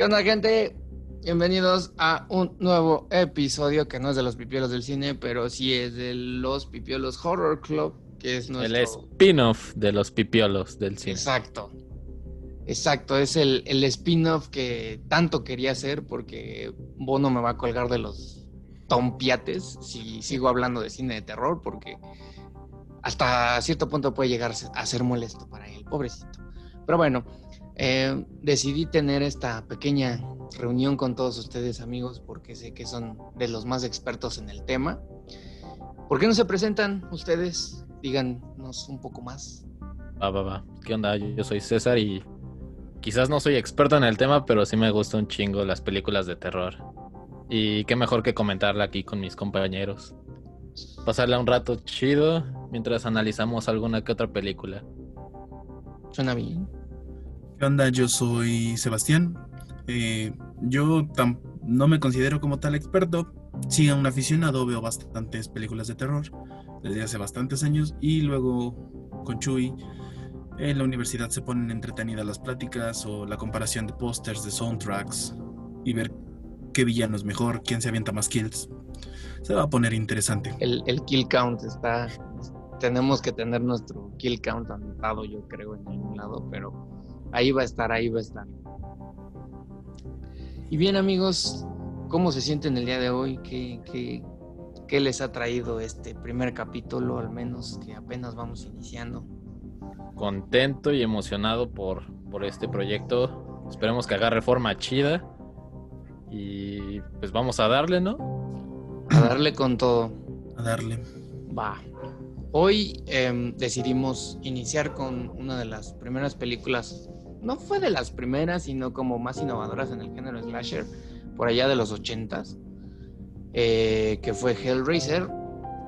¿Qué onda, gente? Bienvenidos a un nuevo episodio que no es de los pipiolos del cine, pero sí es de los pipiolos Horror Club, que es nuestro... El spin-off de los pipiolos del cine. Exacto. Exacto, es el, el spin-off que tanto quería hacer porque Bono me va a colgar de los tompiates si sigo hablando de cine de terror, porque hasta cierto punto puede llegar a ser molesto para él, pobrecito. Pero bueno, eh, decidí tener esta pequeña reunión con todos ustedes amigos porque sé que son de los más expertos en el tema. ¿Por qué no se presentan ustedes? Díganos un poco más. Va, va, va. ¿Qué onda? Yo soy César y quizás no soy experto en el tema, pero sí me gustan un chingo las películas de terror. Y qué mejor que comentarla aquí con mis compañeros. Pasarle un rato chido mientras analizamos alguna que otra película. Suena bien. ¿Qué onda? Yo soy Sebastián. Eh, yo no me considero como tal experto. Sí, un aficionado, veo bastantes películas de terror desde hace bastantes años y luego con Chuy en la universidad se ponen entretenidas las pláticas o la comparación de pósters, de soundtracks y ver qué villano es mejor, quién se avienta más kills. Se va a poner interesante. El, el kill count está. Tenemos que tener nuestro kill count anotado, yo creo, en algún lado, pero ahí va a estar, ahí va a estar. Y bien, amigos, ¿cómo se sienten el día de hoy? ¿Qué, qué, qué les ha traído este primer capítulo, al menos que apenas vamos iniciando? Contento y emocionado por, por este proyecto. Esperemos que agarre forma chida. Y pues vamos a darle, ¿no? A darle con todo. A darle. Va. Hoy eh, decidimos iniciar con una de las primeras películas, no fue de las primeras, sino como más innovadoras en el género slasher, por allá de los ochentas, eh, que fue Hellraiser,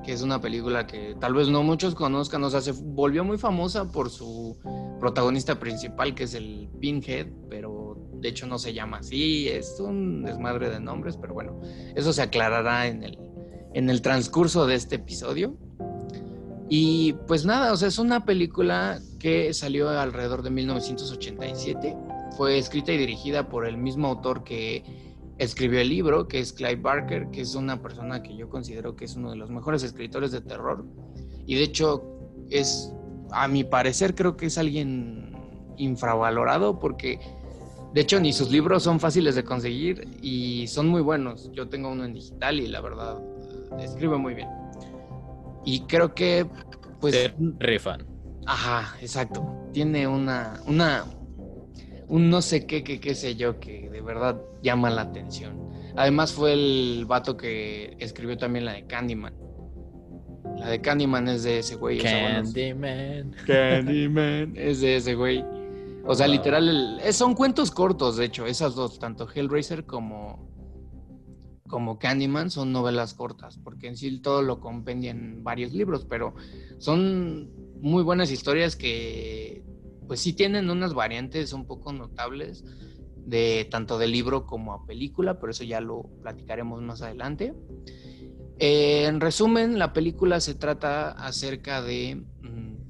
que es una película que tal vez no muchos conozcan, o sea, se volvió muy famosa por su protagonista principal, que es el Pinhead, pero de hecho no se llama así, es un desmadre de nombres, pero bueno, eso se aclarará en el, en el transcurso de este episodio. Y pues nada, o sea, es una película que salió alrededor de 1987, fue escrita y dirigida por el mismo autor que escribió el libro, que es Clive Barker, que es una persona que yo considero que es uno de los mejores escritores de terror. Y de hecho es, a mi parecer, creo que es alguien infravalorado porque de hecho, ni sus libros son fáciles de conseguir y son muy buenos. Yo tengo uno en digital y la verdad escribe muy bien. Y creo que, pues. Rifan. Ajá, exacto. Tiene una, una, un no sé qué, qué, qué sé yo, que de verdad llama la atención. Además, fue el vato que escribió también la de Candyman. La de Candyman es de ese güey. Candyman. Candyman. es de ese güey. O sea, literal, son cuentos cortos, de hecho, esas dos, tanto Hellraiser como, como Candyman son novelas cortas, porque en sí todo lo compendian varios libros, pero son muy buenas historias que, pues sí tienen unas variantes un poco notables de tanto de libro como a película, pero eso ya lo platicaremos más adelante. Eh, en resumen, la película se trata acerca de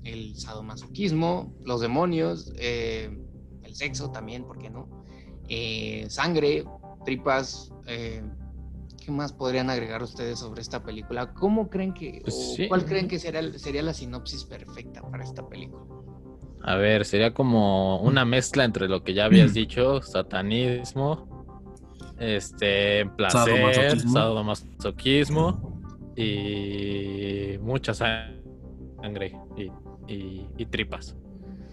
el sadomasoquismo, los demonios, eh, el sexo también, ¿por qué no? Eh, sangre, tripas. ¿Qué más podrían agregar ustedes sobre esta película? ¿Cómo creen que, Pues cuál creen que sería, sería la sinopsis perfecta para esta película? A ver, sería como una mezcla entre lo que ya habías dicho, satanismo, este, placer, Sadomasoquismo. sadomasoquismo y mucha sangre y, y- y tripas.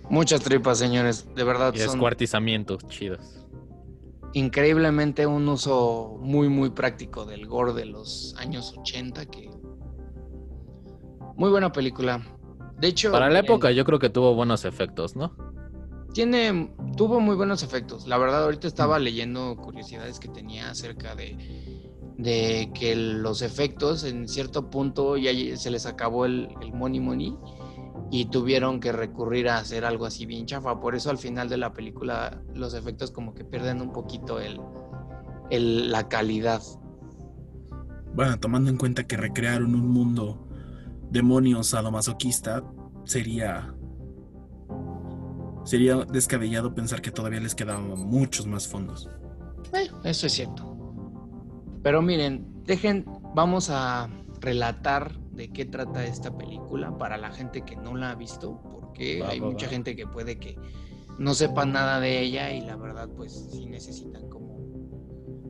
Muchas tripas, señores, de verdad. Y son descuartizamientos chidos. Increíblemente un uso muy, muy práctico del gore de los años 80, que... Muy buena película. De hecho... Para la época yo creo que tuvo buenos efectos, ¿no? Tiene, tuvo muy buenos efectos. La verdad, ahorita estaba leyendo curiosidades que tenía acerca de, de que los efectos en cierto punto ya se les acabó el, el money money y tuvieron que recurrir a hacer algo así bien chafa. Por eso al final de la película los efectos como que pierden un poquito el, el- la calidad. Bueno, tomando en cuenta que recrearon un mundo demonio sadomasoquista, sería. Sería descabellado pensar que todavía les quedaban muchos más fondos. Eh, eso es cierto. Pero miren, dejen, vamos a relatar de qué trata esta película para la gente que no la ha visto, porque Va, hay va, mucha va. gente que puede que no sepa nada de ella y la verdad pues sí necesitan como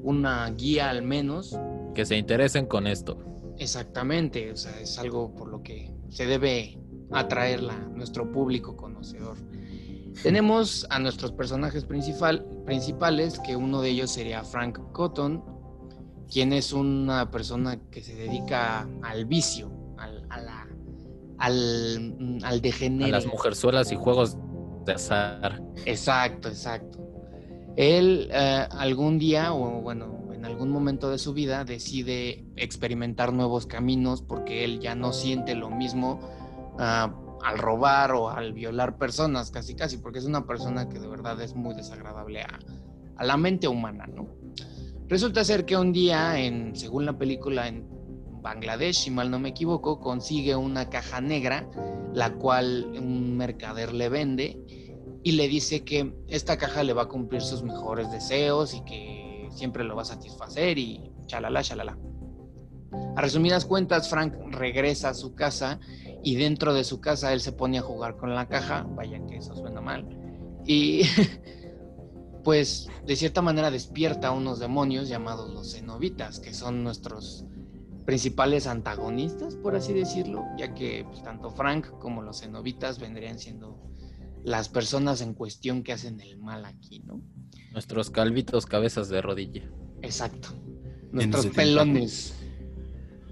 una guía al menos. Que se interesen con esto. Exactamente, o sea, es algo por lo que se debe atraerla a nuestro público conocedor. Tenemos a nuestros personajes principal, principales, que uno de ellos sería Frank Cotton, quien es una persona que se dedica al vicio, al, a la- al, mm, al A degenere. las mujerzuelas y juegos de azar. Exacto, exacto. Él eh, algún día, o bueno, en algún momento de su vida, decide experimentar nuevos caminos porque él ya no siente lo mismo ah, al robar o al violar personas, casi casi, porque es una persona que de verdad es muy desagradable a, a la mente humana, ¿no? Resulta ser que un día, en, según la película en Bangladesh, si mal no me equivoco, consigue una caja negra, la cual un mercader le vende y le dice que esta caja le va a cumplir sus mejores deseos y que siempre lo va a satisfacer y chalala, chalala. A resumidas cuentas, Frank regresa a su casa y dentro de su casa él se pone a jugar con la caja, vaya que eso suena mal, y pues de cierta manera despierta a unos demonios llamados los cenobitas, que son nuestros principales antagonistas, por así decirlo, ya que pues, tanto Frank como los cenobitas vendrían siendo las personas en cuestión que hacen el mal aquí, ¿no? Nuestros calvitos cabezas de rodilla. Exacto. Nuestros pelones.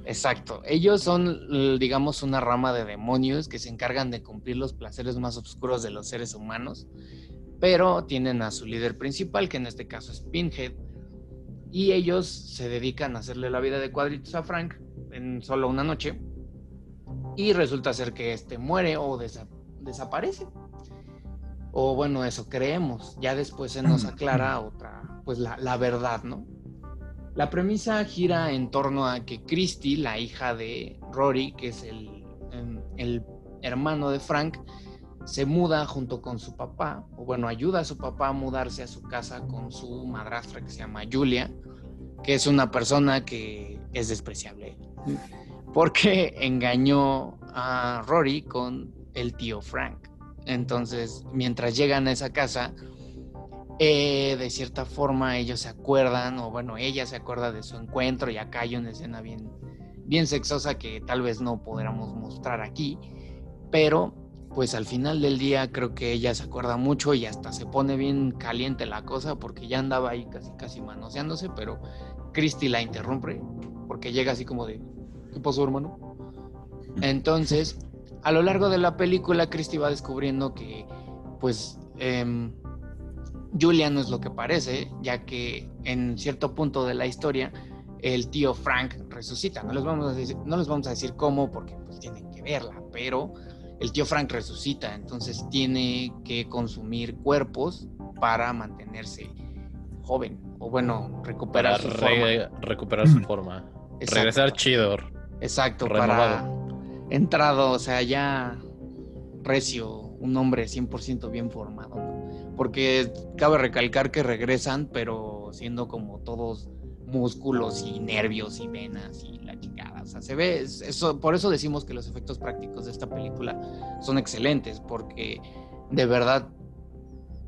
Exacto. Ellos son, digamos, una rama de demonios que se encargan de cumplir los placeres más oscuros de los seres humanos, pero tienen a su líder principal, que en este caso es Pinhead, y ellos se dedican a hacerle la vida de cuadritos a Frank en solo una noche, y resulta ser que este muere o desa- desaparece. O bueno, eso creemos. Ya después se nos aclara otra, pues la, la verdad, ¿no? La premisa gira en torno a que Christy, la hija de Rory, que es el, em, el hermano de Frank, se muda junto con su papá, o bueno, ayuda a su papá a mudarse a su casa con su madrastra que se llama Julia, que es una persona que es despreciable, porque engañó a Rory con el tío Frank. Entonces, mientras llegan a esa casa, eh, de cierta forma ellos se acuerdan, o bueno, ella se acuerda de su encuentro, y acá hay una escena bien, bien sexosa que tal vez no podamos mostrar aquí, pero pues al final del día creo que ella se acuerda mucho y hasta se pone bien caliente la cosa porque ya andaba ahí casi casi manoseándose, pero Christy la interrumpe porque llega así como de ¿qué pasó hermano? Entonces, a lo largo de la película Christy va descubriendo que pues em, Julia no es lo que parece, ya que en cierto punto de la historia el tío Frank resucita. No les vamos a decir, no les vamos a decir cómo porque pues tienen que verla, pero el tío Frank resucita, entonces tiene que consumir cuerpos para mantenerse joven o bueno, recuperar Para su forma. re- recuperar su forma. Exacto. Regresar chido. Exacto, renovado. para entrado, o sea, ya recio, un hombre 100% bien formado, ¿no? Porque cabe recalcar que regresan, pero siendo como todos músculos y nervios y venas y la chingada. O sea, se ve, es- eso, por eso decimos que los efectos prácticos de esta película son excelentes, porque de verdad,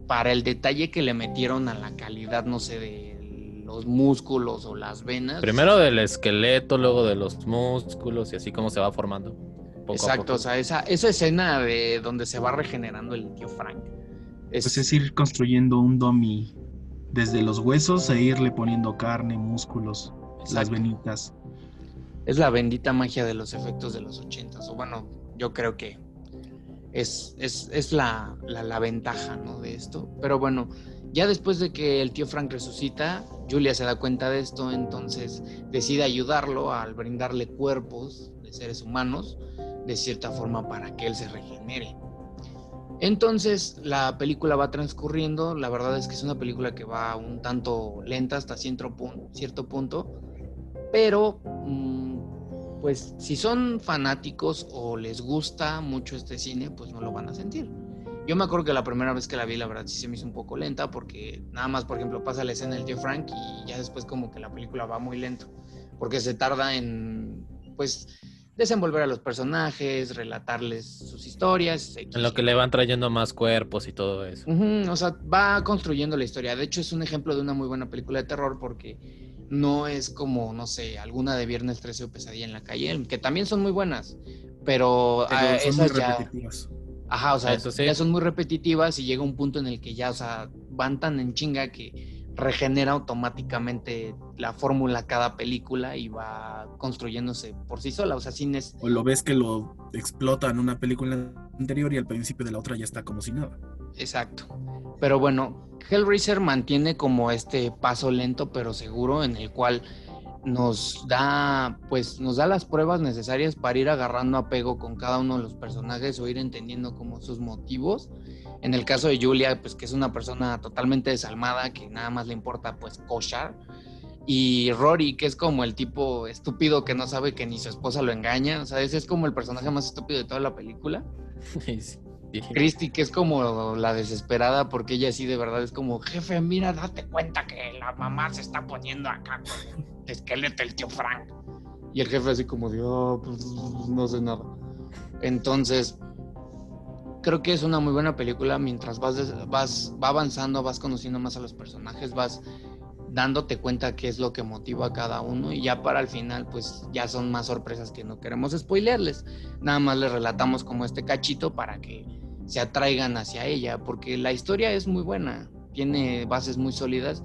para el detalle que le metieron a la calidad, no sé, de los músculos o las venas. Primero del esqueleto, luego de los músculos y así como se va formando. Poco a Exacto, poco. o sea, esa, esa escena de donde se va regenerando el tío Frank. Es, Pues es ir construyendo un dummy desde los huesos e irle poniendo carne, músculos, las venitas. Es la bendita magia de los efectos de los ochentas. O bueno, yo creo que es, es, es la, la, ventaja ¿no? de esto. Pero bueno, ya después de que el tío Frank resucita, Julia se da cuenta de esto, entonces decide ayudarlo al brindarle cuerpos de seres humanos, de cierta forma, para que él se regenere. Entonces la película va transcurriendo, la verdad es que es una película que va un tanto lenta hasta cierto punto, pero mm, pues si son fanáticos o les gusta mucho este cine, pues no lo van a sentir. Yo me acuerdo que la primera vez que la vi, la verdad, sí se me hizo un poco lenta porque nada más, por ejemplo, pasa la escena del tío Frank y ya después como que la película va muy lento porque se tarda en, pues, desenvolver a los personajes, relatarles sus historias. En lo que le van trayendo más cuerpos y todo eso. o sea, va construyendo la historia. De hecho, es un ejemplo de una muy buena película de terror porque no es como, no sé, alguna de Viernes 13 o Pesadilla en la calle, que también son muy buenas, pero, ah, esas ya... Ajá, o sea, ya son muy repetitivas y llega un punto en el que ya, o sea, van tan en chinga que regenera automáticamente la fórmula cada película y va construyéndose por sí sola, o sea, sin es... O lo ves que lo explota en una película anterior y al principio de la otra ya está como si nada. Exacto. Pero bueno, Hellraiser mantiene como este paso lento pero seguro en el cual nos da, pues, nos da las pruebas necesarias para ir agarrando apego con cada uno de los personajes o ir entendiendo como sus motivos. En el caso de Julia, pues que es una persona totalmente desalmada, que nada más le importa pues cochar. Y Rory, que es como el tipo estúpido que no sabe que ni su esposa lo engaña. O sea, ese es como el personaje más estúpido de toda la película. Christy, que es como la desesperada, porque ella sí de verdad es como, jefe, mira, date cuenta que la mamá se está poniendo acá con el esqueleto el tío Frank. Y el jefe así como, Dios, oh, pues no sé nada. Entonces, creo que es una muy buena película mientras vas, vas va avanzando, vas conociendo más a los personajes, vas dándote cuenta qué es lo que motiva a cada uno y ya para el final pues ya son más sorpresas que no queremos spoilearles. Nada más les relatamos como este cachito para que se atraigan hacia ella, porque la historia es muy buena, tiene bases muy sólidas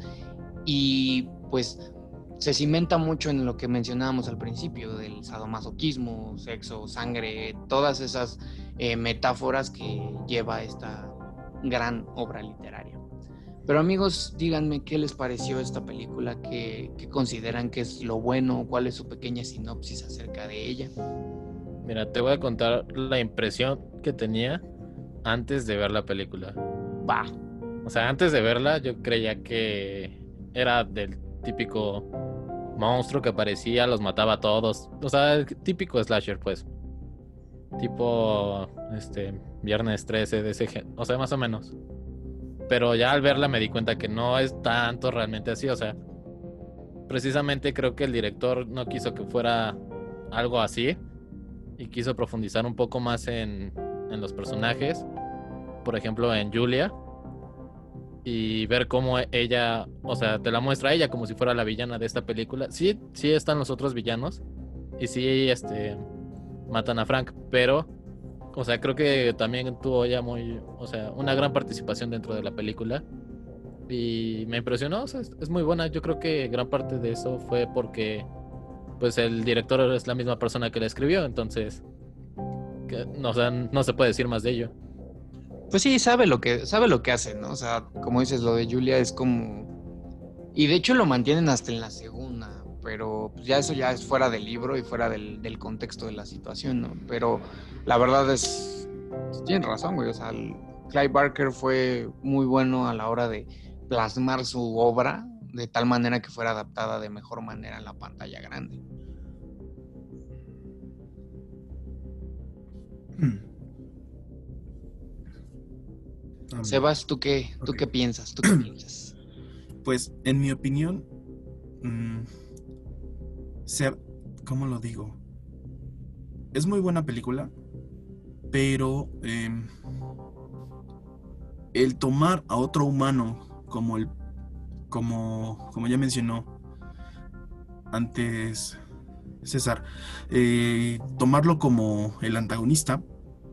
y pues se cimenta mucho en lo que mencionábamos al principio del sadomasoquismo, sexo, sangre, todas esas eh, metáforas que lleva esta gran obra literaria. Pero amigos, díganme qué les pareció esta película, qué, qué consideran que es lo bueno, cuál es su pequeña sinopsis acerca de ella. Mira, te voy a contar la impresión que tenía antes de ver la película. Va. O sea, antes de verla yo creía que era del típico monstruo que aparecía, los mataba a todos. O sea, típico slasher, pues. Tipo, este, Viernes 13 de ese O sea, más o menos. Pero ya al verla me di cuenta que no es tanto realmente así. O sea, precisamente creo que el director no quiso que fuera algo así. Y quiso profundizar un poco más en, en los personajes, por ejemplo en Julia, y ver cómo ella, o sea, te la muestra ella como si fuera la villana de esta película. Sí, sí están los otros villanos y sí, este, matan a Frank, pero, o sea, creo que también tuvo ella muy, o sea, una gran participación dentro de la película y me impresionó, es muy buena. Yo creo que gran parte de eso fue porque, pues, el director es la misma persona que la escribió, entonces no, o no se puede decir más de ello. Pues sí, sabe lo que, sabe lo que hace, ¿no? O sea, como dices, lo de Julia es como. Y de hecho lo mantienen hasta en la segunda, pero pues ya eso ya es fuera del libro y fuera del, contexto de la situación, ¿no? Pero la verdad es. Tienen razón, güey. O sea, Clive Barker fue muy bueno a la hora de plasmar su obra de tal manera que fuera adaptada de mejor manera en la pantalla grande. Sebas, ¿tú qué, ¿tú qué piensas? ¿Tú qué piensas? Pues, en mi opinión, mm, ¿cómo lo digo? Es muy buena película, pero em, el tomar a otro humano como el, como, como ya mencionó antes César, eh, tomarlo como el antagonista,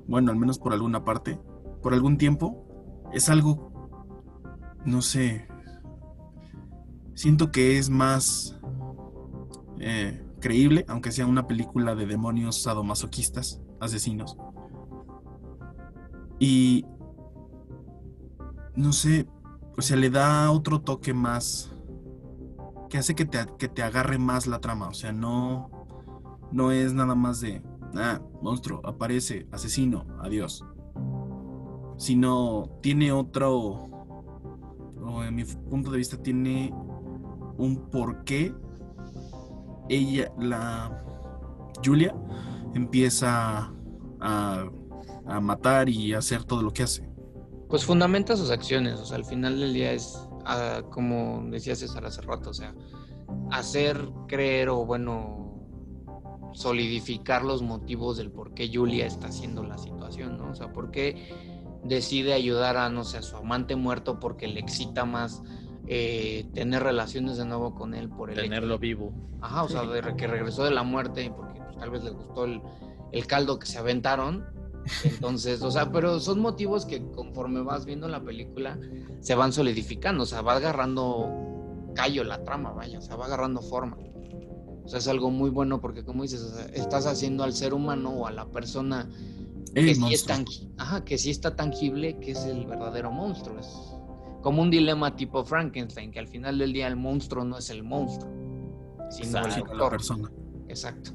bueno, al menos por alguna parte, por algún tiempo, es algo, no sé, siento que es más eh, creíble, aunque sea una película de demonios sadomasoquistas, asesinos. Y, no sé, o sea, le da otro toque más que hace que te, que te agarre más la trama, o sea, no no es nada más de, ah, monstruo, aparece, asesino, adiós. Sino tiene otro, o en mi punto de vista, tiene un porqué ella, la Julia, empieza a, a matar y a hacer todo lo que hace. Pues fundamenta sus acciones, o sea, al final del día es, ah, como decía César hace rato, o sea, hacer creer o bueno, solidificar los motivos del por qué Julia está haciendo la situación, ¿no? O sea, por qué decide ayudar a, no sé, a su amante muerto porque le excita más eh, tener relaciones de nuevo con él por el tenerlo vivo. Ajá, o sea, de que regresó de la muerte porque pues, tal vez le gustó el, el caldo que se aventaron. Entonces, o sea, pero son motivos que conforme vas viendo la película se van solidificando, o sea, va agarrando callo la trama, vaya, o sea, va agarrando forma. O sea, es algo muy bueno porque, como dices, o sea, estás haciendo al ser humano o a la persona que sí, es Ajá, que sí está tangible, que es el verdadero monstruo. Es como un dilema tipo Frankenstein, que al final del día el monstruo no es el monstruo, sino la persona. Exacto.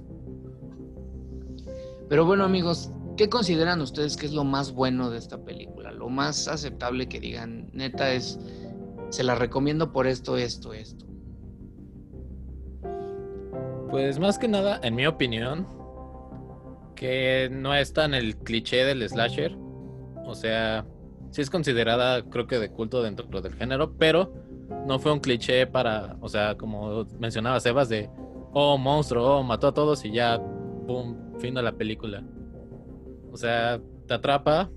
Pero bueno, amigos, ¿qué consideran ustedes que es lo más bueno de esta película? Lo más aceptable que digan, neta, es, se la recomiendo por esto, esto, esto. Pues más que nada, en mi opinión, que no es tan el cliché del slasher. O sea, sí es considerada, creo que de culto dentro del género, pero no fue un cliché para, o sea, como mencionaba Sebas, de, oh, monstruo, oh, mató a todos y ya, boom, fin de la película. O sea, te atrapa,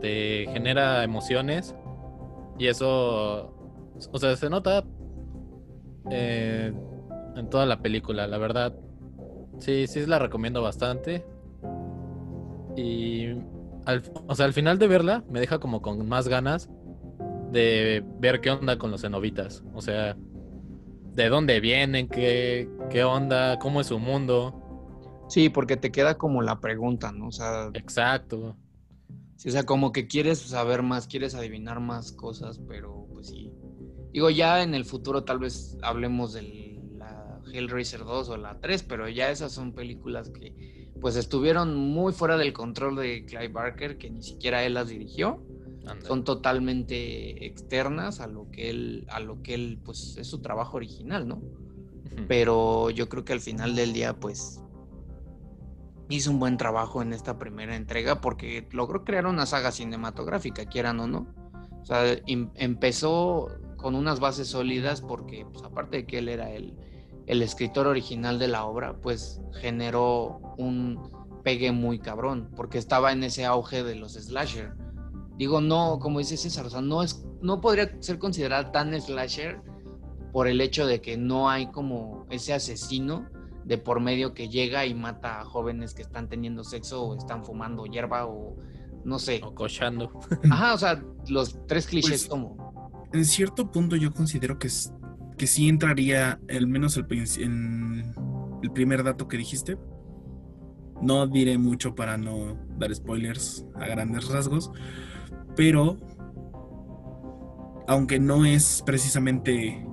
te genera emociones y eso, o sea, se nota eh, en toda la película, la verdad. Sí, sí la recomiendo bastante. Y al, o sea, al final de verla me deja como con más ganas de ver qué onda con los cenobitas. O sea, de dónde vienen, qué, qué onda, cómo es su mundo. Sí, porque te queda como la pregunta, ¿no? O sea. Exacto. Sí, o sea, como que quieres saber más, quieres adivinar más cosas, pero pues sí. Digo, ya en el futuro tal vez hablemos de la Hellraiser 2 o la 3, pero ya esas son películas que pues estuvieron muy fuera del control de Clive Barker, que ni siquiera él las dirigió. Son totalmente externas a lo que él, a lo que él, pues es su trabajo original, ¿no? Pero yo creo que al final del día, pues hizo un buen trabajo en esta primera entrega porque logró crear una saga cinematográfica, quieran o no. O sea, em, empezó con unas bases sólidas porque, pues, aparte de que él era el, el escritor original de la obra, pues generó un pegue muy cabrón, porque estaba en ese auge de los slasher. Digo, no, como dice César, o sea, no, es, no podría ser considerada tan slasher por el hecho de que no hay como ese asesino de por medio que llega y mata a jóvenes que están teniendo sexo o están fumando hierba o no sé. O cochando. Ajá, o sea, los tres clichés pues, como. En cierto punto yo considero que es que sí entraría, al menos el, en el primer dato que dijiste. No diré mucho para no dar spoilers a grandes rasgos, pero aunque no es precisamente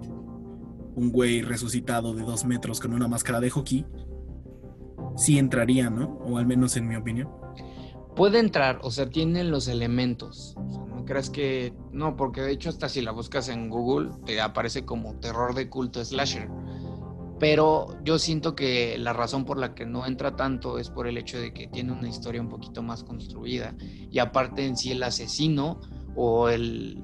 un güey resucitado de dos metros con una máscara de hockey, sí entraría, ¿no? O al menos en mi opinión. Puede entrar, o sea, tiene los elementos crees que no, porque de hecho hasta si la buscas en Google te aparece como terror de culto slasher. Pero yo siento que la razón por la que no entra tanto es por el hecho de que tiene una historia un poquito más construida. Y aparte en sí el asesino o el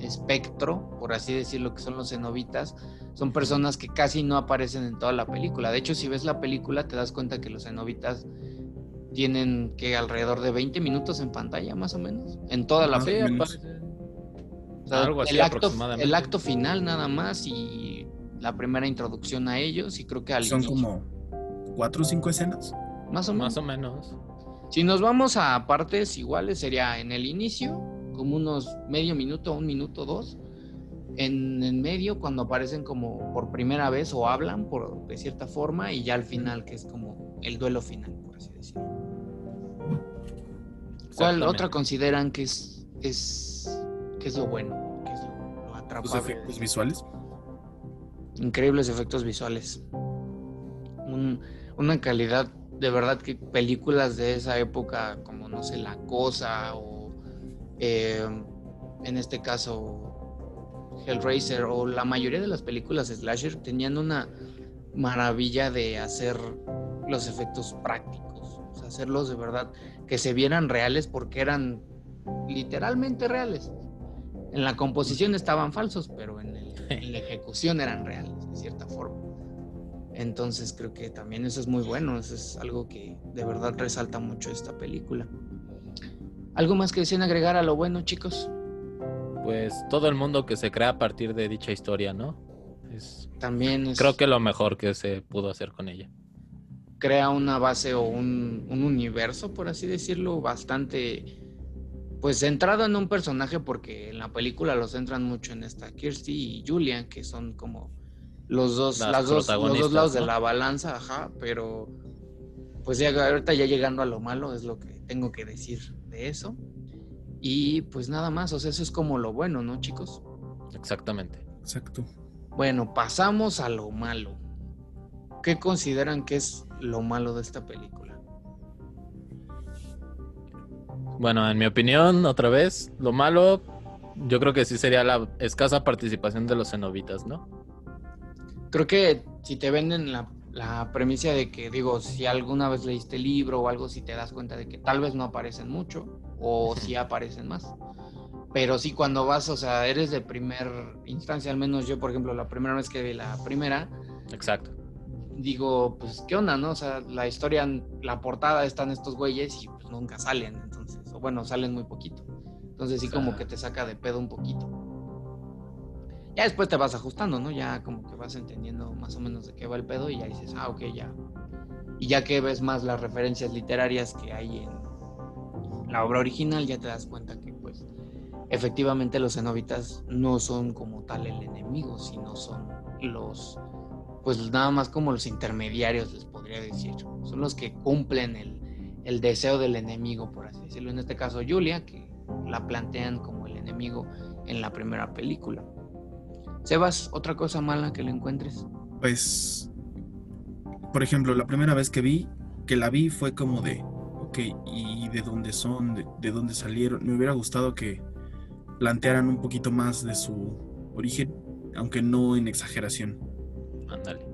espectro, por así decirlo, que son los cenobitas, son personas que casi no aparecen en toda la película. De hecho, si ves la película te das cuenta que los cenobitas tienen que alrededor de 20 minutos en pantalla, más o menos, en toda la fe. el, acto, el acto final nada más y la primera introducción a ellos y creo que al Son como cuatro o cinco escenas. Más o menos. Más o menos. Si nos vamos a partes iguales, sería en el inicio, como unos medio minuto, un minuto, dos. En el medio, cuando aparecen como por primera vez o hablan por, de cierta forma, y ya al final, que es como el duelo final, por así decirlo. ¿Cuál otra consideran que es, es, que es lo bueno? Que es lo, ¿Los efectos visuales? Increíbles efectos visuales. una calidad, de verdad que películas de esa época, como no sé, La Cosa o eh, en este caso Hellraiser o la mayoría de las películas slasher tenían una maravilla de hacer los efectos prácticos, hacerlos de verdad que se vieran reales porque eran literalmente reales. En la composición estaban falsos, pero en, en la ejecución eran reales, de cierta forma. Entonces creo que también eso es muy bueno, eso es algo que de verdad resalta mucho esta película. ¿Algo más que deseen agregar a lo bueno, chicos? Pues todo el mundo que se crea a partir de dicha historia, ¿no? Es, También es- Creo que lo mejor que se pudo hacer con ella. Crea una base o un, un universo, por así decirlo, bastante pues centrado en un personaje porque en la película lo centran mucho en esta Kirsty y Julian, que son como los dos, Las las dos, los dos protagonistas, lados de la balanza, ajá, pero pues ya ahorita ya llegando a lo malo es lo que tengo que decir de eso. Y pues nada más, o sea, eso es como lo bueno, ¿no, chicos? Exactamente. Exacto. Bueno, pasamos a lo malo. ¿Qué consideran que es lo malo de esta película? Bueno, en mi opinión, otra vez, lo malo, yo creo que sí sería la escasa participación de los cenobitas, ¿no? Creo que si te venden la, la premisa de que, digo, si alguna vez leíste el libro o algo, si te das cuenta de que tal vez no aparecen mucho o si aparecen más. Pero sí, cuando vas, o sea, eres de primer instancia, al menos yo, por ejemplo, la primera vez que vi la primera, Exacto. Digo, pues, ¿qué onda, no? O sea, la historia, la portada están estos güeyes y pues nunca salen, entonces, o bueno, salen muy poquito. Entonces sí O sea- como que te saca de pedo un poquito. Ya después te vas ajustando, ¿no? Ya como que vas entendiendo más o menos de qué va el pedo y ya dices, ah, ok, ya. Y ya que ves más las referencias literarias que hay en la obra original, ya te das cuenta que pues efectivamente los cenobitas no son como tal el enemigo, sino son los pues nada más como los intermediarios, les podría decir. Son los que cumplen el, el deseo del enemigo, por así decirlo. En este caso, Julia, que la plantean como el enemigo en la primera película. Sebas, otra cosa mala que le encuentres. Pues, por ejemplo, la primera vez que vi, que la vi fue como de, ok, ¿y de dónde son? ¿De, de dónde salieron? Me hubiera gustado que plantearan un poquito más de su origen, aunque no en exageración. Ándale.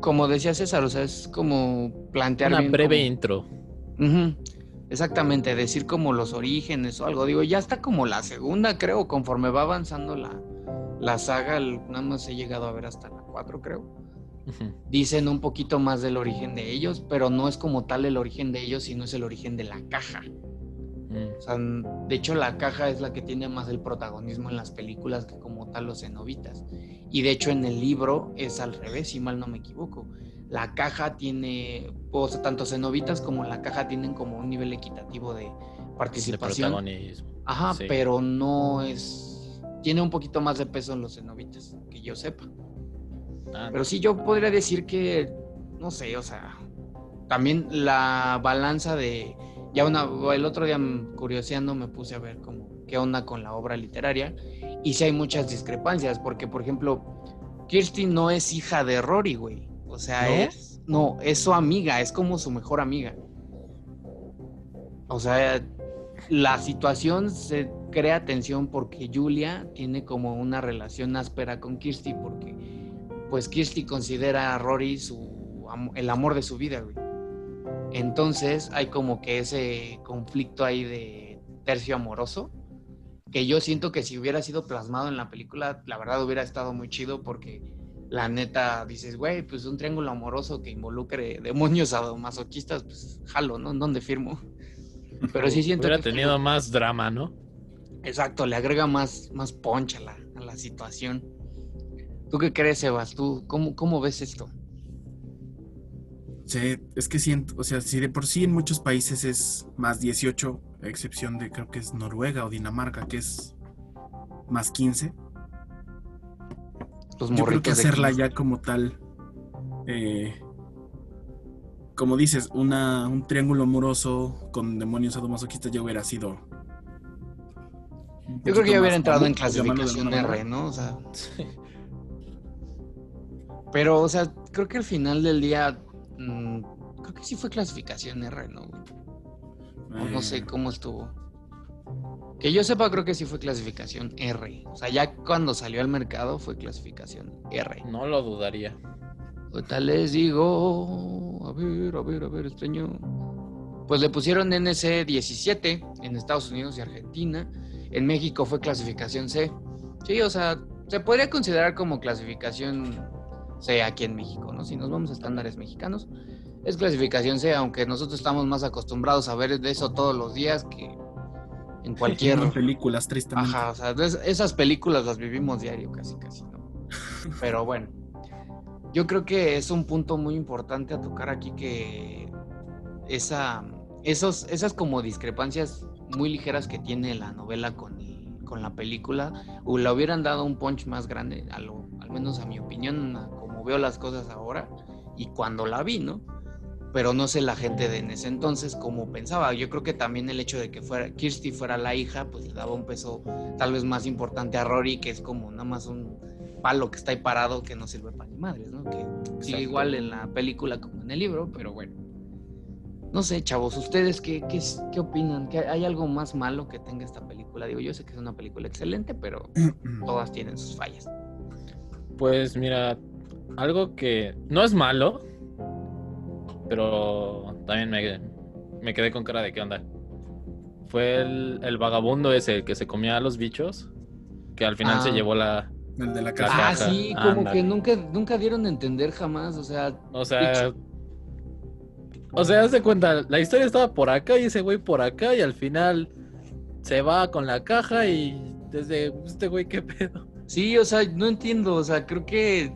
Como decía César, o sea, es como plantear Una bien breve como- intro. Exactamente, decir como los orígenes o algo. Digo, ya está como la segunda, creo, conforme va avanzando la, la saga, nada más he llegado a ver hasta la 4, creo. Dicen un poquito más del origen de ellos, pero no es como tal el origen de ellos, sino es el origen de la caja. Mm. O sea, n- de hecho la caja es la que tiene más el protagonismo en las películas que como tal los cenobitas. Y de hecho en el libro es al revés, si mal no me equivoco. La caja tiene, o sea, tanto cenobitas como la caja tienen como un nivel equitativo de De participación. protagonismo. Ajá, sí. pero no es... Tiene un poquito más de peso en los cenobitas, que yo sepa. Ah, Pero sí, yo podría decir que, no sé, o sea, también la balanza de, ya una, el otro día mm, curioseando me puse a ver como qué onda con la obra literaria y sí hay muchas discrepancias, porque por ejemplo, Kirsty no es hija de Rory, güey. O sea, ¿No? es, no, es su amiga, es como su mejor amiga. O sea, la situación se crea tensión porque Julia tiene como una relación áspera con Kirsty porque pues Kirsty considera a Rory su el amor de su vida, güey. Entonces hay como que ese conflicto ahí de tercio amoroso que yo siento que si hubiera sido plasmado en la película, la verdad hubiera estado muy chido porque la neta dices, güey, pues un triángulo amoroso que involucre demonios sadomasoquistas, pues jalo, ¿no? ¿En dónde firmo? Pero sí siento Hubiera que tenido más drama, ¿no? Exacto, le agrega más, más punch a la, a la situación. ¿Tú qué crees, Sebas? ¿Tú cómo, cómo ves esto? Sí, es que siento, o sea, si de por sí en muchos países es más 18, a excepción de creo que es Noruega o Dinamarca, que es más 15, Los yo creo que hacerla 15. ya como tal, eh, como dices, una, un triángulo amoroso con demonios sadomasoquistas ya hubiera sido. Yo creo que ya hubiera entrado en común, de clasificación R. ¿no? O sea, pero, o sea, creo que al final del día, mm, creo que sí fue clasificación R, ¿no? O no sé Eh, cómo estuvo. Que yo sepa, creo que sí fue clasificación R. O sea, ya cuando salió al mercado fue clasificación R. No lo dudaría. Ahorita les digo, a ver, a ver, a ver, extraño. pues le pusieron NC-17 en Estados Unidos y Argentina. En México fue clasificación C. Sí, o sea, se podría considerar como clasificación C aquí en México, ¿no? Si nos vamos a estándares mexicanos, es clasificación C, aunque nosotros estamos más acostumbrados a ver de eso todos los días que en cualquier... En películas, tristemente. Ajá, o sea, es- esas películas las vivimos diario casi, casi, ¿no? Pero bueno, yo creo que es un punto muy importante a tocar aquí que esa, esos, esas como discrepancias muy ligeras que tiene la novela con, el- con la película, o le hubieran dado un punch más grande, a lo- menos a mi opinión, a como veo las cosas ahora y cuando la vi, ¿no? Pero no sé la gente de en ese entonces cómo pensaba. Yo creo que también el hecho de que fuera Kirsty fuera la hija, pues le daba un peso tal vez más importante a Rory, que es como nada más un palo que está ahí parado que no sirve para ni madres, ¿no? Que sigue igual en la película como en el libro, pero bueno. No sé, chavos, ¿ustedes qué, qué, qué opinan? ¿Que ¿Hay algo más malo que tenga esta película? Digo, yo sé que es una película excelente, pero todas tienen sus fallas. Pues mira, algo que no es malo, pero también me, me quedé con cara de qué onda. Fue el, el vagabundo ese el que se comía a los bichos, que al final Ah. se llevó la... El de la La caja. Ah, caja, sí, como que nunca, nunca dieron a entender jamás, o sea, O sea... O sea, haz de cuenta, la historia estaba por acá y ese güey por acá y al final se va con la caja y desde este güey qué pedo. Sí, o sea, no entiendo, o sea, creo que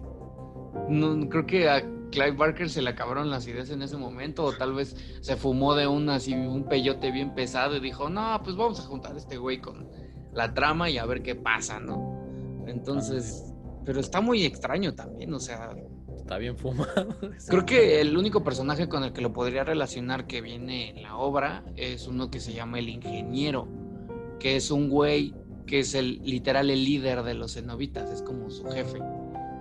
no creo que a Clive Barker se le acabaron las ideas en ese momento o tal vez se fumó de un así un peyote bien pesado y dijo, "No, pues vamos a juntar a este güey con la trama y a ver qué pasa", ¿no? Entonces, pero está muy extraño también, o sea, Está bien fumado. creo que el único personaje con el que lo podría relacionar que viene en la obra es uno que se llama el ingeniero, que es un güey que es el literal el líder de los cenobitas, es como su jefe.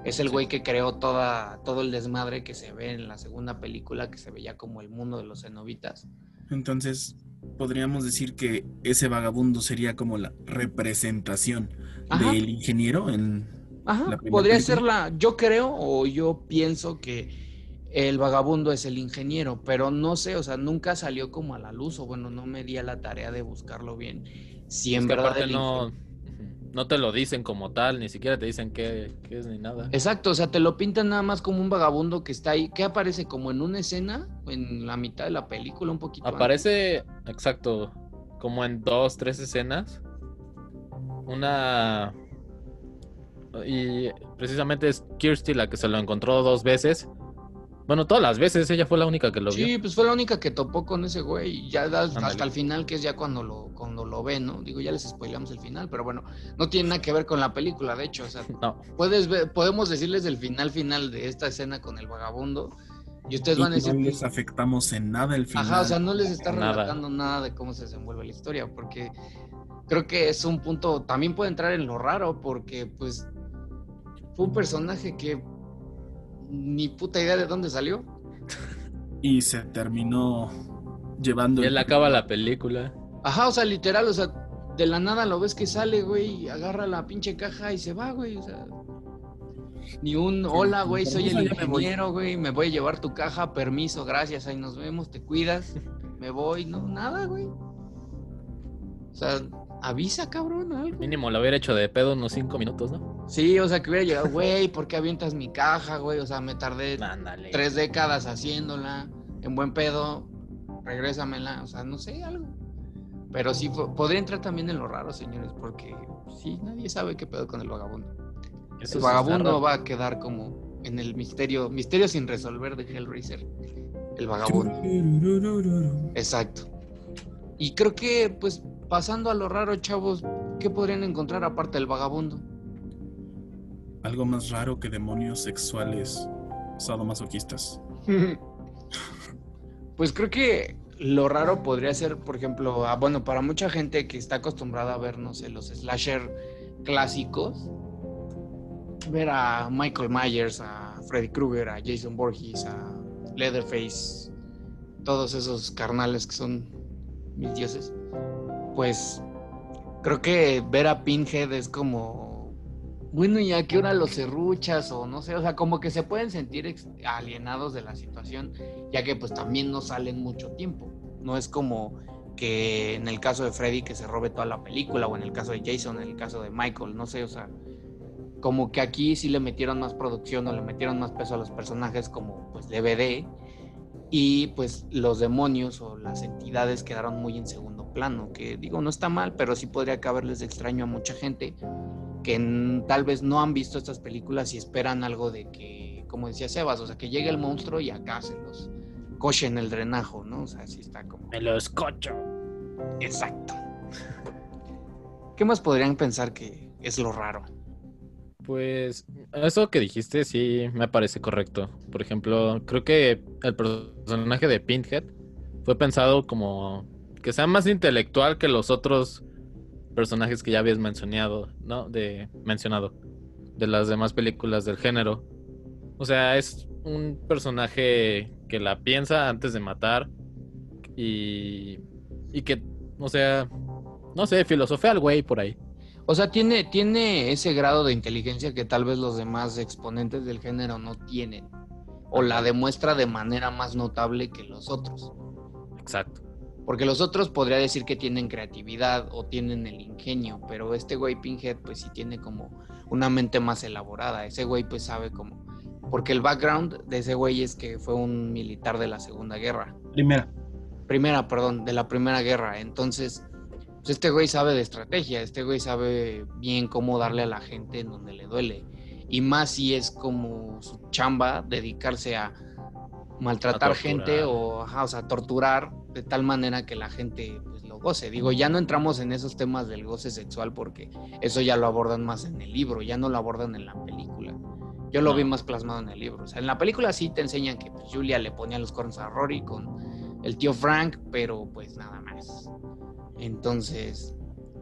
Es el güey que creó toda, todo el desmadre que se ve en la segunda película, que se veía como el mundo de los cenobitas. Entonces, podríamos decir que ese vagabundo sería como la representación Ajá. del ingeniero en Ajá, la podría película. ser la, yo creo o yo pienso que el vagabundo es el ingeniero, pero no sé, o sea, nunca salió como a la luz, o bueno, no me di a la tarea de buscarlo bien. Si en Es que verdad aparte no, te lo dicen como tal, ni siquiera te dicen qué, qué es ni nada. Exacto, o sea, te lo pintan nada más como un vagabundo que está ahí, que aparece como en una escena, en la mitad de la película, un poquito. antes. Aparece, exacto, como en dos, tres escenas. Una... Y precisamente es Kirsty la que se lo encontró dos veces. Bueno, todas las veces, ella fue la única que lo vio. Sí, pues fue la única que topó con ese güey. y Ya da- hasta el final, que es ya cuando lo, cuando lo ve, ¿no? Digo, ya les spoilamos el final, pero bueno, no tiene nada que ver con la película, de hecho. O sea, No, puedes ver, podemos decirles el final final de esta escena con el vagabundo. Y ustedes y van a decir, no les afectamos en nada el final. Ajá, o sea, no les está Nada. relatando nada de cómo se desenvuelve la historia, porque creo que es un punto, también puede entrar en lo raro, porque pues fue un personaje que ni puta idea de dónde salió. Y se terminó llevando y el- él acaba la película. Ajá, o sea, literal, o sea, de la nada lo ves que sale, güey, y agarra la pinche caja y se va, güey, o sea. Ni un hola, güey, soy el permiso, ya me voy". ingeniero, güey, me voy a llevar tu caja, permiso, gracias, ahí nos vemos, te cuidas, me voy, no, nada, güey. O sea, avisa, cabrón, algo. Mínimo lo hubiera hecho de pedo unos cinco minutos, ¿no? Sí, o sea, que hubiera llegado, güey, ¿por qué avientas mi caja, güey? O sea, me tardé Ándale. tres décadas haciéndola, en buen pedo, regrésamela, o sea, no sé, algo. Pero sí, po- podría entrar también en lo raro, señores, porque sí, nadie sabe qué pedo con el vagabundo. Eso el vagabundo va a quedar como en el misterio, misterio sin resolver de Hellraiser. El vagabundo. Exacto. Y creo que, pues, pasando a lo raro, chavos, ¿qué podrían encontrar aparte del vagabundo? Algo más raro que demonios sexuales sadomasoquistas. Pues creo que lo raro podría ser, por ejemplo, ah, bueno, para mucha gente que está acostumbrada a ver, no sé, los slasher clásicos, ver a Michael Myers, a Freddy Krueger, a Jason Voorhees, a Leatherface, todos esos carnales que son mis dioses, pues creo que ver a Pinhead es como, bueno, ¿y a qué hora los serruchas? O no sé, o sea, como que se pueden sentir alienados de la situación ya que pues también no salen mucho tiempo. No es como que en el caso de Freddy que se robe toda la película o en el caso de Jason, en el caso de Michael, no sé, o sea, como que aquí sí le metieron más producción o le metieron más peso a los personajes como pues DVD y pues los demonios o las entidades quedaron muy en segundo plano, que digo no está mal, pero sí podría caberles de extraño a mucha gente que tal vez no han visto estas películas y esperan algo de que, como decía Sebas, o sea, que llegue el monstruo y acá se los coche en el drenajo, ¿no? O sea, así está como... Me lo escocho. Exacto. ¿Qué más podrían pensar que es lo raro? Pues eso que dijiste sí me parece correcto. Por ejemplo, creo que el personaje de Pinhead fue pensado como que sea más intelectual que los otros personajes que ya habías mencionado, ¿no? De mencionado de las demás películas del género. O sea, es un personaje que la piensa antes de matar y y que, o sea, no sé, filosofía al güey por ahí. O sea, tiene, tiene ese grado de inteligencia que tal vez los demás exponentes del género no tienen. O la demuestra de manera más notable que los otros. Exacto. Porque los otros podría decir que tienen creatividad o tienen el ingenio, pero este güey Pinhead pues sí tiene como una mente más elaborada. Ese güey pues sabe cómo. Porque el background de ese güey es que fue un militar de la Segunda Guerra. Primera. Primera, perdón, de la Primera Guerra. Entonces, pues, este güey sabe de estrategia, este güey sabe bien cómo darle a la gente en donde le duele. Y más si es como su chamba dedicarse a maltratar gente o, o sea, torturar de tal manera que la gente pues, lo goce. Digo, ya no entramos en esos temas del goce sexual porque eso ya lo abordan más en el libro, ya no lo abordan en la película. Yo lo vi más plasmado en el libro. O sea, en la película sí te enseñan que pues, Julia le ponía los cornos a Rory con el tío Frank, pero pues nada más. Entonces,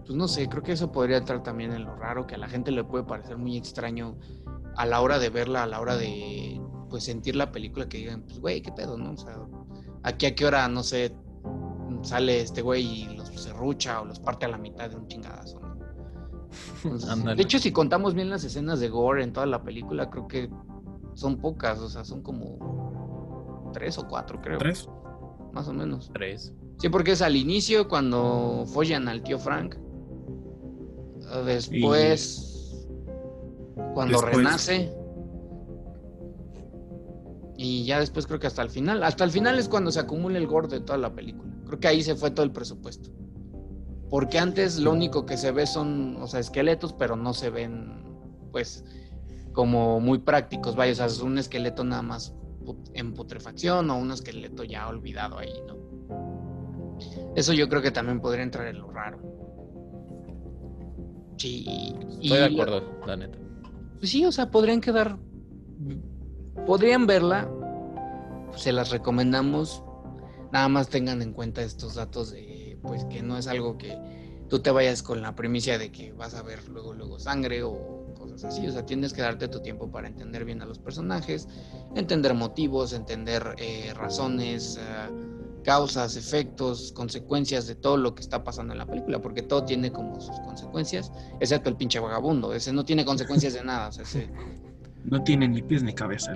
pues no sé, creo que eso podría entrar también en lo raro, que a la gente le puede parecer muy extraño a la hora de verla, a la hora de pues sentir la película, que digan, pues güey, qué pedo, ¿no? O sea, aquí a qué hora, no sé, sale este güey y los serrucha o los parte a la mitad de un chingadazo, ¿no? de hecho, si contamos bien las escenas de gore en toda la película, creo que son pocas, o sea, son como tres o cuatro, creo. ¿Tres? Más o menos. Tres. Sí, porque es al inicio cuando follan al tío Frank. Después, cuando renace. Y ya después creo que hasta el final. Hasta el final es cuando se acumula el gore de toda la película. Creo que ahí se fue todo el presupuesto. Porque antes lo único que se ve son, o sea, esqueletos, pero no se ven, pues, como muy prácticos. Vaya, o sea, es un esqueleto nada más en putrefacción o un esqueleto ya olvidado ahí, ¿no? Eso yo creo que también podría entrar en lo raro. Sí. Estoy de acuerdo, la neta. Pues sí, o sea, podrían quedar. Podrían verla. Se las recomendamos. Nada más tengan en cuenta estos datos de pues que no es algo que tú te vayas con la primicia de que vas a ver luego luego sangre o cosas así. O sea, tienes que darte tu tiempo para entender bien a los personajes, entender motivos, entender eh, razones. Uh, causas, efectos, consecuencias de todo lo que está pasando en la película, porque todo tiene como sus consecuencias, excepto el pinche vagabundo, ese no tiene consecuencias de nada, o sea, ese... No tiene ni pies ni cabeza.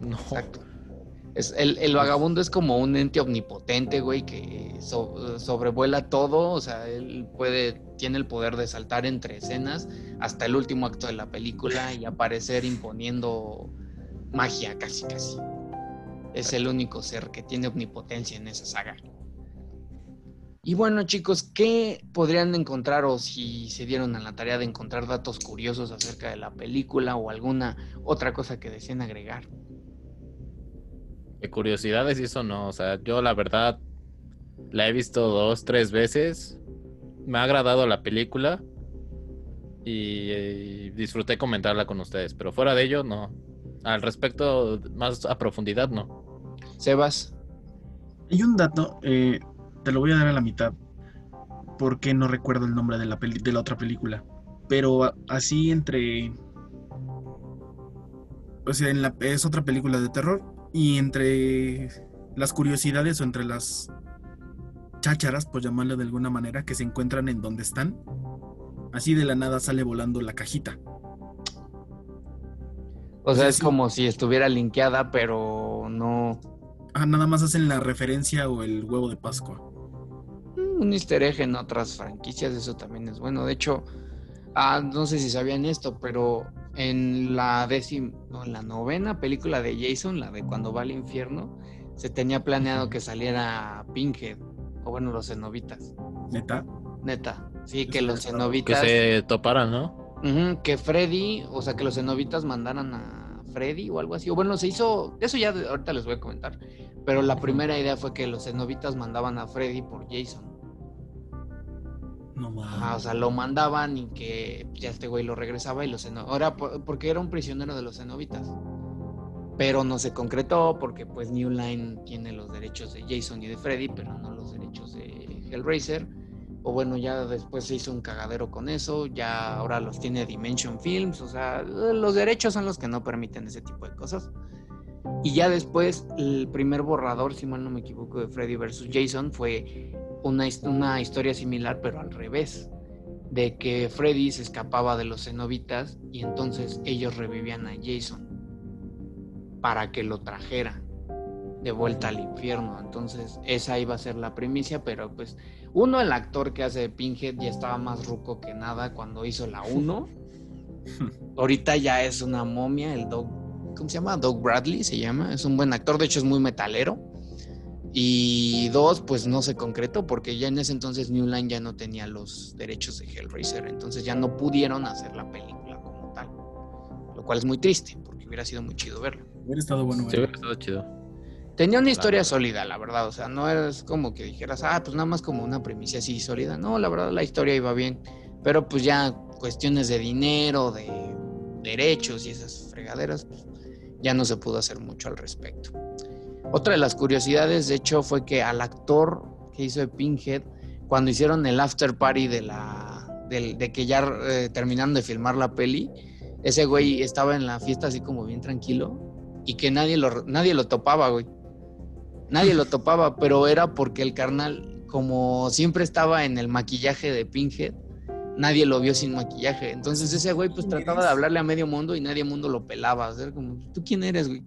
No. Exacto. Es, el, el, vagabundo es como un ente omnipotente, güey, que sobrevuela todo, o sea, él puede, tiene el poder de saltar entre escenas hasta el último acto de la película y aparecer imponiendo magia casi, casi es el único ser que tiene omnipotencia en esa saga. Y bueno, chicos, ¿qué podrían encontrar o si se dieron a la tarea de encontrar datos curiosos acerca de la película o alguna otra cosa que deseen agregar? De curiosidades y eso no, o sea, yo la verdad la he visto dos, tres veces. Me ha agradado la película y, y disfruté comentarla con ustedes, pero fuera de ello no. Al respecto, más a profundidad, no. Sebas. Hay un dato, eh, te lo voy a dar a la mitad, porque no recuerdo el nombre de la, de la otra película. Pero así entre... O sea, en la, es otra película de terror. Y entre las curiosidades o entre las chácharas, por llamarlo de alguna manera, que se encuentran en donde están, así de la nada sale volando la cajita. O sea, es como si estuviera linkeada, pero no nada más hacen la referencia o el huevo de Pascua. Un easter egg en otras franquicias, eso también es bueno. De hecho, ah, no sé si sabían esto, pero en la décima, no, en la novena película de Jason, la de cuando va al infierno, se tenía planeado que saliera Pinhead, o bueno, los cenobitas. ¿Neta? Neta. Sí, que los está- que cenobitas. se toparan, ¿no? Que Freddy, o sea, que los cenobitas mandaran a Freddy o algo así. O bueno, se hizo, eso ya de- ahorita les voy a comentar. Pero la primera idea fue que los cenobitas mandaban a Freddy por Jason. No mames. Ajá, o sea, lo mandaban y que ya este güey lo regresaba y los. Ahora, por- porque era un prisionero de los cenobitas. Pero no se concretó porque pues New Line tiene los derechos de Jason y de Freddy, pero no los derechos de Hellraiser. O bueno, ya después se hizo un cagadero con eso, ya ahora los tiene Dimension Films, o sea, los derechos son los que no permiten ese tipo de cosas. Y ya después, el primer borrador, si mal no me equivoco, de Freddy vs. Jason fue una, una historia similar, pero al revés. De que Freddy se escapaba de los cenobitas y entonces ellos revivían a Jason para que lo trajera de vuelta al infierno. Entonces, esa iba a ser la primicia, pero pues, uno, el actor que hace de Pinhead ya estaba más ruco que nada cuando hizo la 1. Ahorita ya es una momia, el Doug, ¿cómo se llama? Doug Bradley se llama, es un buen actor, de hecho es muy metalero. Y dos, pues no se concretó porque ya en ese entonces New Line ya no tenía los derechos de Hellraiser, entonces ya no pudieron hacer la película como tal. Lo cual es muy triste porque hubiera sido muy chido verlo. Hubiera estado bueno. Sí, verlo. hubiera estado chido. Tenía una historia sólida, la verdad. O sea, no es como que dijeras, ah, pues nada más como una primicia así sólida. No, la verdad, la historia iba bien. Pero pues ya cuestiones de dinero, de derechos y esas fregaderas, pues, ya no se pudo hacer mucho al respecto. Otra de las curiosidades, de hecho, fue que al actor que hizo de Pinhead, cuando hicieron el after party de la del- de, que ya eh, terminaron de filmar la peli, ese güey estaba en la fiesta así como bien tranquilo y que nadie lo, nadie lo topaba, güey. Nadie lo topaba, pero era porque el carnal, como siempre estaba en el maquillaje de Pinhead, nadie lo vio sin maquillaje. Entonces ese güey pues ¿Quién trataba de hablarle a medio mundo y nadie mundo lo pelaba. O sea, como, ¿tú quién eres, güey?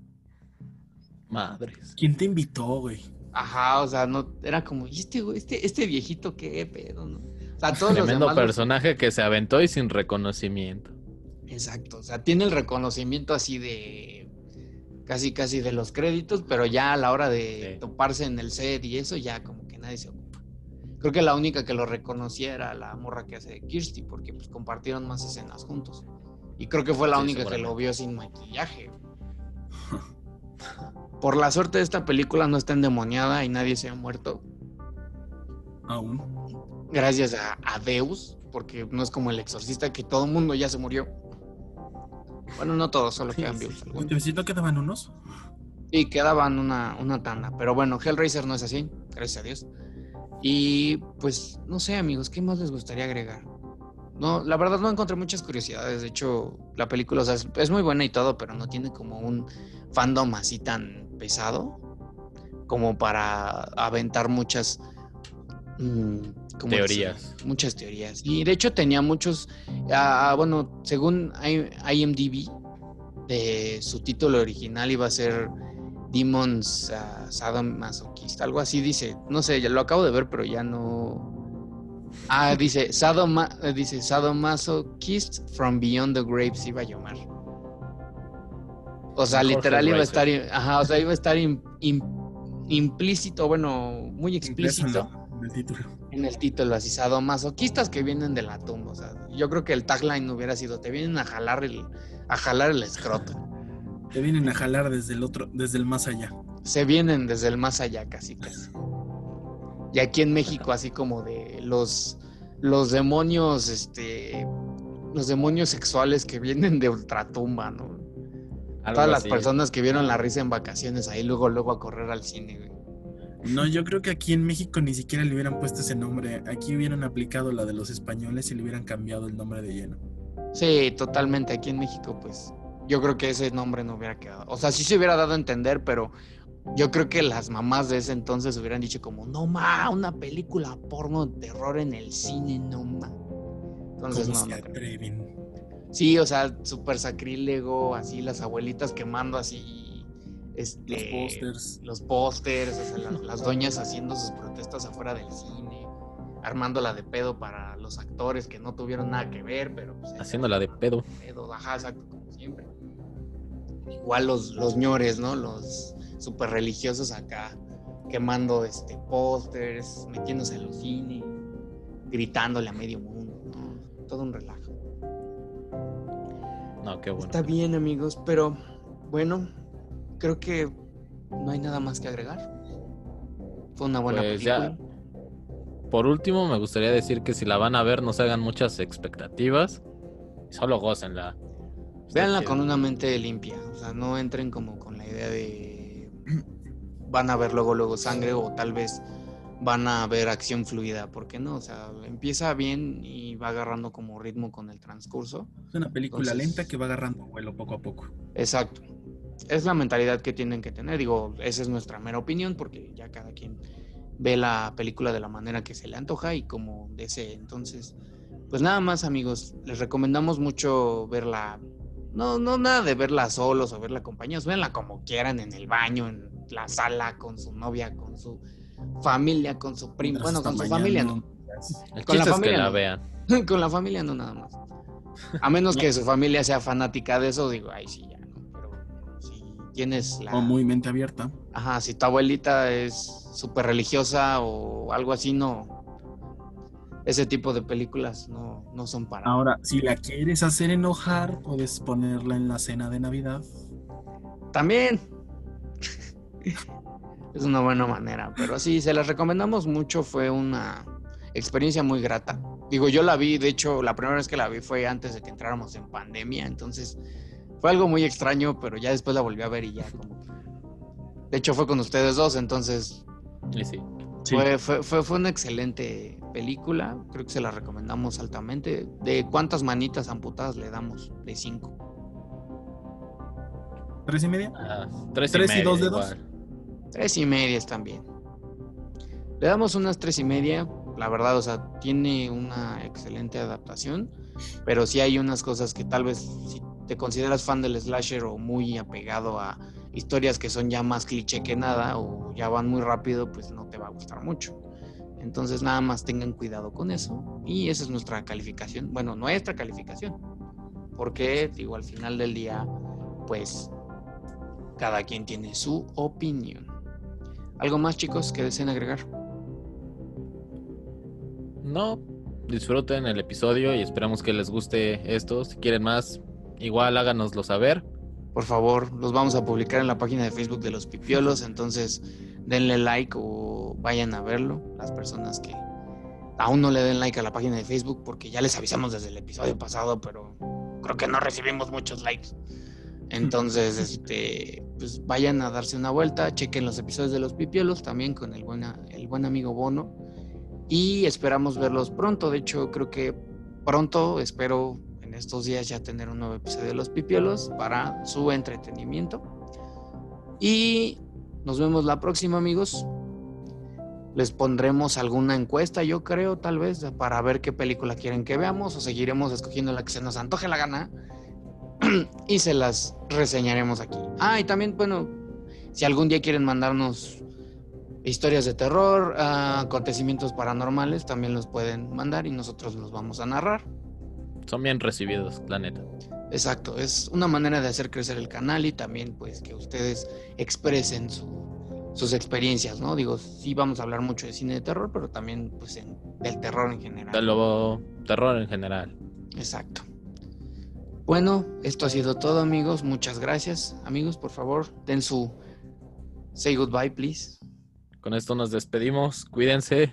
Madres. ¿Quién te invitó, güey? Ajá, o sea, no, era como, ¿y este güey, este, este viejito qué pedo, no? O sea, todos los Tremendo los- personaje que se aventó y sin reconocimiento. Exacto, o sea, tiene el reconocimiento así de casi casi de los créditos, pero ya a la hora de Sí. toparse en el set y eso ya como que nadie se ocupa. Creo que la única que lo reconocía era la morra que hace de Kirsty, porque pues compartieron más escenas juntos. Y creo que fue la Sí, única que lo vio sin maquillaje. Por la suerte de esta película no está endemoniada y nadie se ha muerto. Aún. Gracias a, a Deus, porque no es como el exorcista que todo el mundo ya se murió. Bueno, no todos, solo quedan vivos. ¿Te no quedaban unos? Y quedaban una, una tanda. Pero bueno, Hellraiser no es así, gracias a Dios. Y pues, no sé, amigos, ¿qué más les gustaría agregar? No, la verdad no encontré muchas curiosidades. De hecho, la película o sea, es, es muy buena y todo, pero no tiene como un fandom así tan pesado como para aventar muchas mm, ¿cómo Teorías. Muchas teorías. Y de hecho tenía muchos, ah, bueno, según IMDb, de su título original iba a ser Demons uh, Sadomasochist, algo así dice. No sé, ya lo acabo de ver, pero ya no. Ah, dice Sadoma, eh, dice Sadomasochist from Beyond the Graves iba a llamar. O sea, literal iba a estar, ajá, o sea, iba a estar im- im- implícito, bueno, muy explícito en el título. en el título, así sadomasoquistas que vienen de la tumba. O sea, yo creo que el tagline hubiera sido: te vienen a jalar el, a jalar el escroto. Te vienen a jalar desde el otro, desde el más allá. Se vienen desde el más allá, casi casi. Y aquí en México, así como de los, los demonios, este, los demonios sexuales que vienen de ultratumba, ¿no? Algo Todas las así. personas que vieron la risa en vacaciones ahí luego, luego a correr al cine, güey. No, yo creo que aquí en México ni siquiera le hubieran puesto ese nombre. Aquí hubieran aplicado la de los españoles y le hubieran cambiado el nombre de lleno. Sí, totalmente. Aquí en México, pues, yo creo que ese nombre no hubiera quedado. O sea, sí se hubiera dado a entender, pero yo creo que las mamás de ese entonces hubieran dicho como, no ma, una película porno de terror en el cine, no ma. Entonces, ¿Cómo no, se atreven? Sí, o sea, súper sacrílego, así las abuelitas quemando así, este, Los pósters. los pósters, o sea, las, las doñas haciendo sus protestas afuera del cine. armándola de pedo para los actores que no tuvieron nada que ver, pero... Pues, Haciéndola de pedo. pedo. Ajá, exacto, como siempre. Igual los, los ñores, ¿no? Los super religiosos acá, quemando este pósters, metiéndose en los cines, gritándole a medio mundo, ¿no? Todo un relajo. No, qué bueno. Está bien, amigos, pero bueno, creo que no hay nada más que agregar. Fue una buena Pues película. ya, por último, me gustaría decir que si la van a ver, no se hagan muchas expectativas. Solo gócenla. Véanla con una mente limpia, o sea, no entren como con la idea de van a ver luego luego sangre o tal vez van a ver acción fluida, ¿por qué no? O sea, empieza bien y va agarrando como ritmo con el transcurso. Es una película Entonces- lenta que va agarrando vuelo poco a poco. Exacto. Es la mentalidad que tienen que tener. Digo, esa es nuestra mera opinión porque ya cada quien ve la película de la manera que se le antoja y como desee. Entonces, pues nada más amigos, les recomendamos mucho verla. No, no nada de verla solos o verla acompañados. Véanla como quieran, en el baño, en la sala, con su novia, con su familia, con su primo. Bueno, con su familia no. El con la es que familia la no. vean. con la familia no nada más. A menos que su familia sea fanática de eso, digo, ay, sí, ya, ¿no? Pero si tienes la... O muy mente abierta. Ajá, si tu abuelita es súper religiosa o algo así, no. Ese tipo de películas no, no son para... Ahora, si la quieres hacer enojar, puedes ponerla en la cena de Navidad. También. es una buena manera, pero sí, se las recomendamos mucho, fue una experiencia muy grata. Digo, yo la vi, de hecho, la primera vez que la vi fue antes de que entráramos en pandemia, entonces fue algo muy extraño, pero ya después la volví a ver y ya como... De hecho, fue con ustedes dos, entonces sí. Sí. Fue, fue, fue, fue una excelente película, creo que se la recomendamos altamente. ¿De cuántas manitas amputadas le damos? De cinco. ¿Tres y media? Ah, tres, Tres y media dos dedos. igual. Tres y medias también. Le damos unas tres y media, la verdad, o sea, tiene una excelente adaptación, pero sí hay unas cosas que tal vez si te consideras fan del slasher o muy apegado a historias que son ya más cliché que nada o ya van muy rápido, pues no te va a gustar mucho. Entonces nada más tengan cuidado con eso y esa es nuestra calificación, bueno, nuestra calificación, porque digo, al final del día, pues cada quien tiene su opinión. ¿Algo más chicos que deseen agregar? No, disfruten el episodio y esperamos que les guste esto. Si quieren más, igual háganoslo saber. Por favor, los vamos a publicar en la página de Facebook de los Pipiolos, entonces denle like o vayan a verlo. Las personas que aún no le den like a la página de Facebook, porque ya les avisamos desde el episodio pasado, pero creo que no recibimos muchos likes. Entonces, este, pues vayan a darse una vuelta, chequen los episodios de los Pipiolos también con el, buena, el buen amigo Bono. Y esperamos verlos pronto. De hecho, creo que pronto, espero en estos días ya tener un nuevo episodio de Los Pipiolos para su entretenimiento. Y nos vemos la próxima, amigos. Les pondremos alguna encuesta, yo creo, tal vez, para ver qué película quieren que veamos o seguiremos escogiendo la que se nos antoje la gana y se las reseñaremos aquí. Ah, y también, bueno, si algún día quieren mandarnos historias de terror, ah, acontecimientos paranormales, también los pueden mandar y nosotros los vamos a narrar. Son bien recibidos, la neta. Exacto, es una manera de hacer crecer el canal y también pues que ustedes expresen su- sus experiencias, ¿no? Digo, sí vamos a hablar mucho de cine de terror, pero también pues en- del terror en general. De lo terror en general. Exacto. Bueno, esto ha sido todo amigos, muchas gracias. Amigos, por favor, den su say goodbye, please. Con esto nos despedimos. Cuídense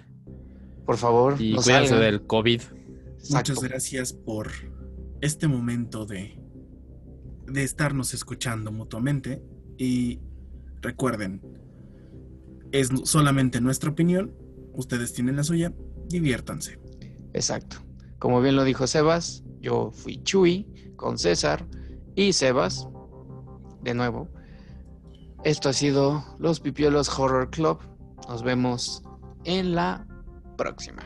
Por favor, y no cuídense salgan. del COVID. Exacto. Muchas gracias por este momento de, de estarnos escuchando mutuamente. Y recuerden, es solamente nuestra opinión. Ustedes tienen la suya. Diviértanse. Exacto. Como bien lo dijo Sebas, yo fui Chuy con César y Sebas, de nuevo. Esto ha sido Los Pipiolos Horror Club. Nos vemos en la próxima.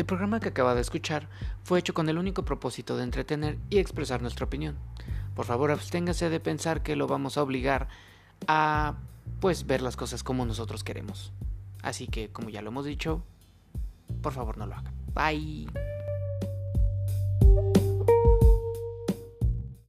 El programa que acaba de escuchar fue hecho con el único propósito de entretener y expresar nuestra opinión. Por favor, absténgase de pensar que lo vamos a obligar a pues ver las cosas como nosotros queremos. Así que, como ya lo hemos dicho, por favor no lo hagan. Bye.